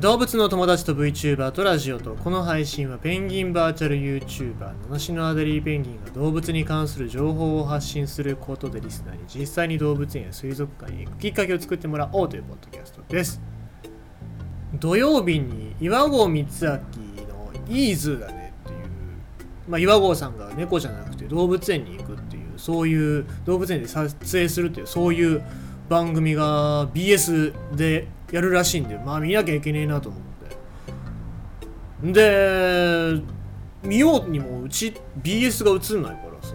動物の友達と VTuber とラジオとこの配信はペンギンバーチャル YouTuber 七種のアデリーペンギンが動物に関する情報を発信することでリスナーに実際に動物園や水族館に行くきっかけを作ってもらおうというポッドキャストです土曜日に岩合光明のイーズーだねっていうまあ岩合さんが猫じゃなくて動物園に行くっていうそういう動物園で撮影するっていうそういう番組が BS でやるらしいんでまあ見なきゃいけねえなと思って。で見ようにもうち BS が映んないからさ。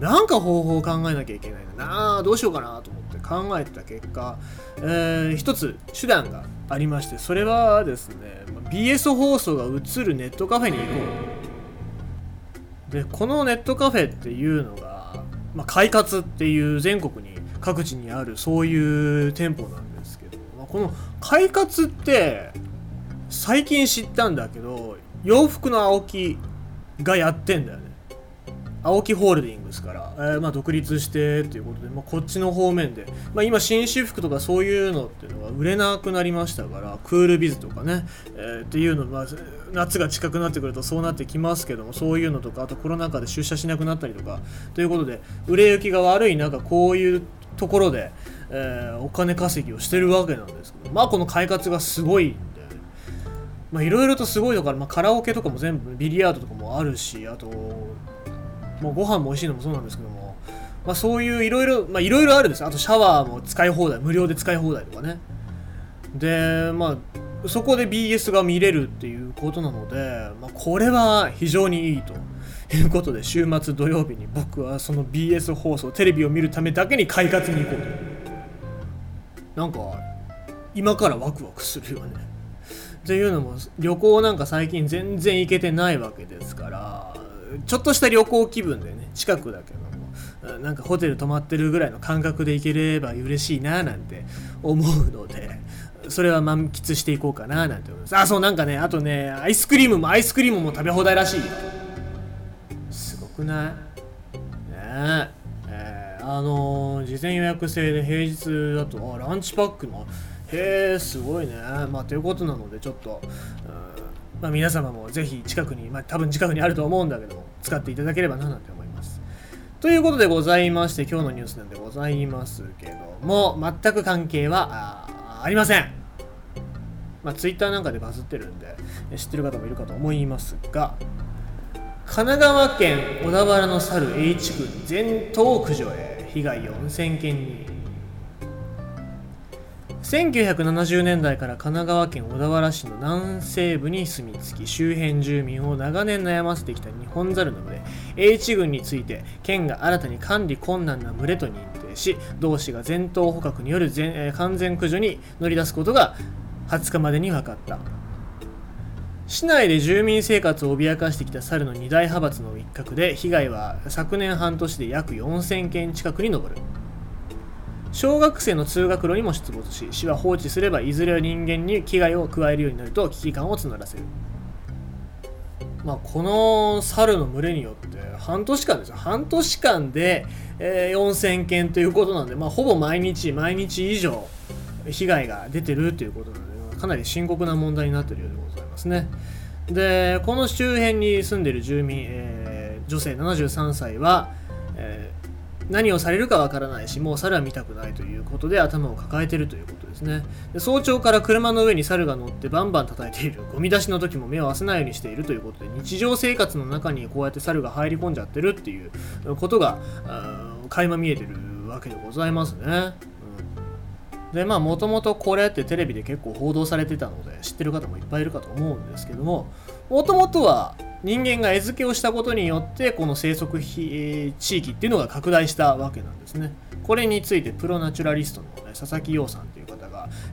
なんか方法を考えなきゃいけないな。あどうしようかなと思って考えてた結果、えー、一つ手段がありましてそれはですね BS 放送が映るネットカフェに行こう。でこのネットカフェっていうのが、まあ、快活っていう全国に各地にあるそういう店舗なんで、この快活って最近知ったんだけど洋服の青木がやってんだよね。青木ホールディングスから、えー、まあ独立してっていうことで、まあ、こっちの方面で、まあ、今紳士服とかそういうのっていうのは売れなくなりましたからクールビズとかね、えー、っていうの、まあ、夏が近くなってくるとそうなってきますけどもそういうのとかあとコロナ禍で出社しなくなったりとかということで売れ行きが悪い中こういうところで、えー、お金稼ぎをしてるわけなんですけどまあこの快活がすごいんでまあいろいろとすごいのから、まあ、カラオケとかも全部ビリヤードとかもあるしあともうご飯も美味しいのもそうなんですけども、まあ、そういういろいろまあいろいろあるんですあとシャワーも使い放題無料で使い放題とかね。でまあそこで BS が見れるっていうことなので、まあ、これは非常にいいと。いうことで週末土曜日に僕はその BS 放送テレビを見るためだけに快活に行こうと。なんか今からワクワクするよね。っていうのも旅行なんか最近全然行けてないわけですからちょっとした旅行気分でね近くだけどもなんかホテル泊まってるぐらいの感覚で行ければ嬉しいななんて思うのでそれは満喫していこうかななんて思います。あそうなんかねあとねアイスクリームもアイスクリームも食べ放題らしいよ。すごくない？ねえ、あの、事前予約制で平日だとランチパックもへえすごいね。まあということなのでちょっと、まあ、皆様もぜひ近くにまあ多分近くにあると思うんだけども使っていただければななんて思います。ということでございまして今日のニュースなんでございますけども全く関係はありません。まあ、ツイッターなんかでバズってるんで知ってる方もいるかと思いますが神奈川県小田原の猿 H 区全頭駆除へ被害4000件に1970年代から神奈川県小田原市の南西部に住み着き周辺住民を長年悩ませてきたニホンザルの群れ。H 群について県が新たに管理困難な群れと認定し同市が全頭捕獲による全完全駆除に乗り出すことが20日までに分かった。市内で住民生活を脅かしてきた猿の二大派閥の一角で被害は昨年半年で約4000件近くに上る。小学生の通学路にも出没し市は放置すればいずれは人間に危害を加えるようになると危機感を募らせる。まあ、この猿の群れによって半年間ですよ。半年間で、え、4000件ということなんで、まあ、ほぼ毎日毎日以上被害が出てるということなのでかなり深刻な問題になってるようでございます。ますね。でこの周辺に住んでいる住民、えー、女性73歳は、えー、何をされるかわからないしもう猿は見たくないということで頭を抱えているということですね。で早朝から車の上に猿が乗ってバンバン叩いている。ゴミ出しの時も目を合わせないようにしているということで日常生活の中にこうやって猿が入り込んじゃってるっていうことが垣間見えてるわけでございますね。でまあもともとこれってテレビで結構報道されてたので知ってる方もいっぱいいるかと思うんですけどももともとは人間が餌付けをしたことによってこの生息地域っていうのが拡大したわけなんですね。これについてプロナチュラリストの、ね、佐々木陽さんと、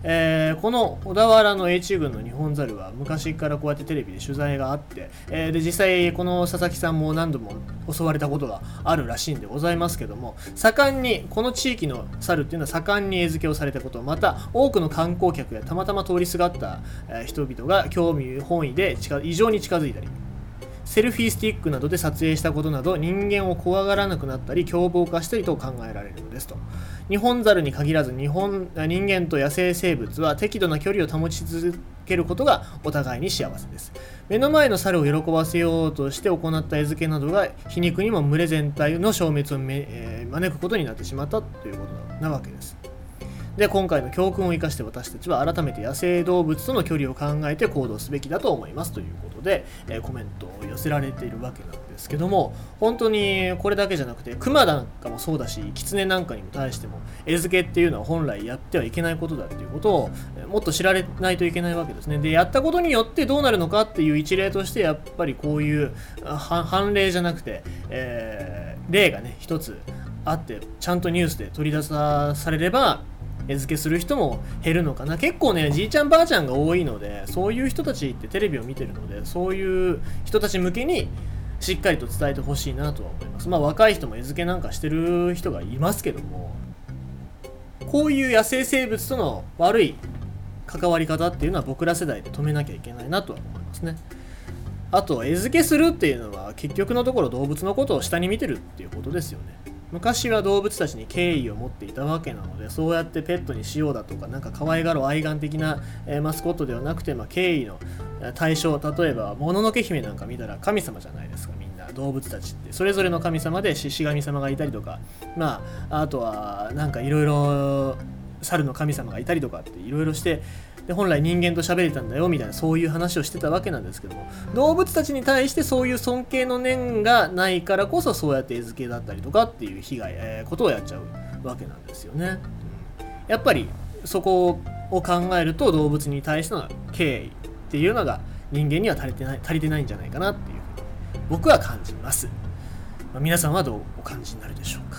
えー、この小田原の H 群のニホンザルは昔からこうやってテレビで取材があって、えー、で実際この佐々木さんも何度も襲われたことがあるらしいんでございますけども盛んにこの地域の猿っていうのは盛んに餌付けをされたことまた多くの観光客やたまたま通りすがった人々が興味本位で異常に近づいたりセルフィースティックなどで撮影したことなど人間を怖がらなくなったり凶暴化したりと考えられるのですと。日本猿に限らず日本人間と野生生物は適度な距離を保ち続けることがお互いに幸せです。目の前の猿を喜ばせようとして行った餌付けなどが皮肉にも群れ全体の消滅を、えー、招くことになってしまったということなわけです。で今回の教訓を生かして私たちは改めて野生動物との距離を考えて行動すべきだと思いますということで、え、コメントを寄せられているわけなんですけども本当にこれだけじゃなくてクマなんかもそうだしキツネなんかにも対しても餌付けっていうのは本来やってはいけないことだっていうことを、もっと知られないといけないわけですね。でやったことによってどうなるのかっていう一例としてやっぱりこういう判例じゃなくて、えー、例がね一つあってちゃんとニュースで取り出されれば餌付けする人も減るのかな。結構ねじいちゃんばあちゃんが多いのでそういう人たちってテレビを見てるのでそういう人たち向けにしっかりと伝えてほしいなとは思います。まあ若い人も餌付けなんかしてる人がいますけどもこういう野生生物との悪い関わり方っていうのは僕ら世代で止めなきゃいけないなとは思いますね。あと餌付けするっていうのは結局のところ動物のことを下に見てるっていうことですよね。昔は動物たちに敬意を持っていたわけなのでそうやってペットにしようだとかなんか可愛がる愛玩的な、えー、マスコットではなくて、まあ、敬意の対象例えばもののけ姫なんか見たら神様じゃないですかみんな。動物たちってそれぞれの神様で獅子神様がいたりとかまああとはなんかいろいろ猿の神様がいたりとかっていろいろしてで本来人間と喋れたんだよみたいなそういう話をしてたわけなんですけども動物たちに対してそういう尊敬の念がないからこそそうやって餌付けだったりとかっていう被害、えー、ことをやっちゃうわけなんですよね、やっぱりそこを考えると動物に対しての敬意っていうのが人間には足りてない足りてないんじゃないかなっていうふうに僕は感じます、まあ、皆さんはどうお感じになるでしょうか。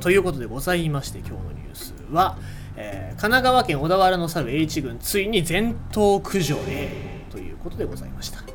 ということでございまして今日のニュースはえー、神奈川県小田原の猿 H 軍ついに全頭駆除へということでございました。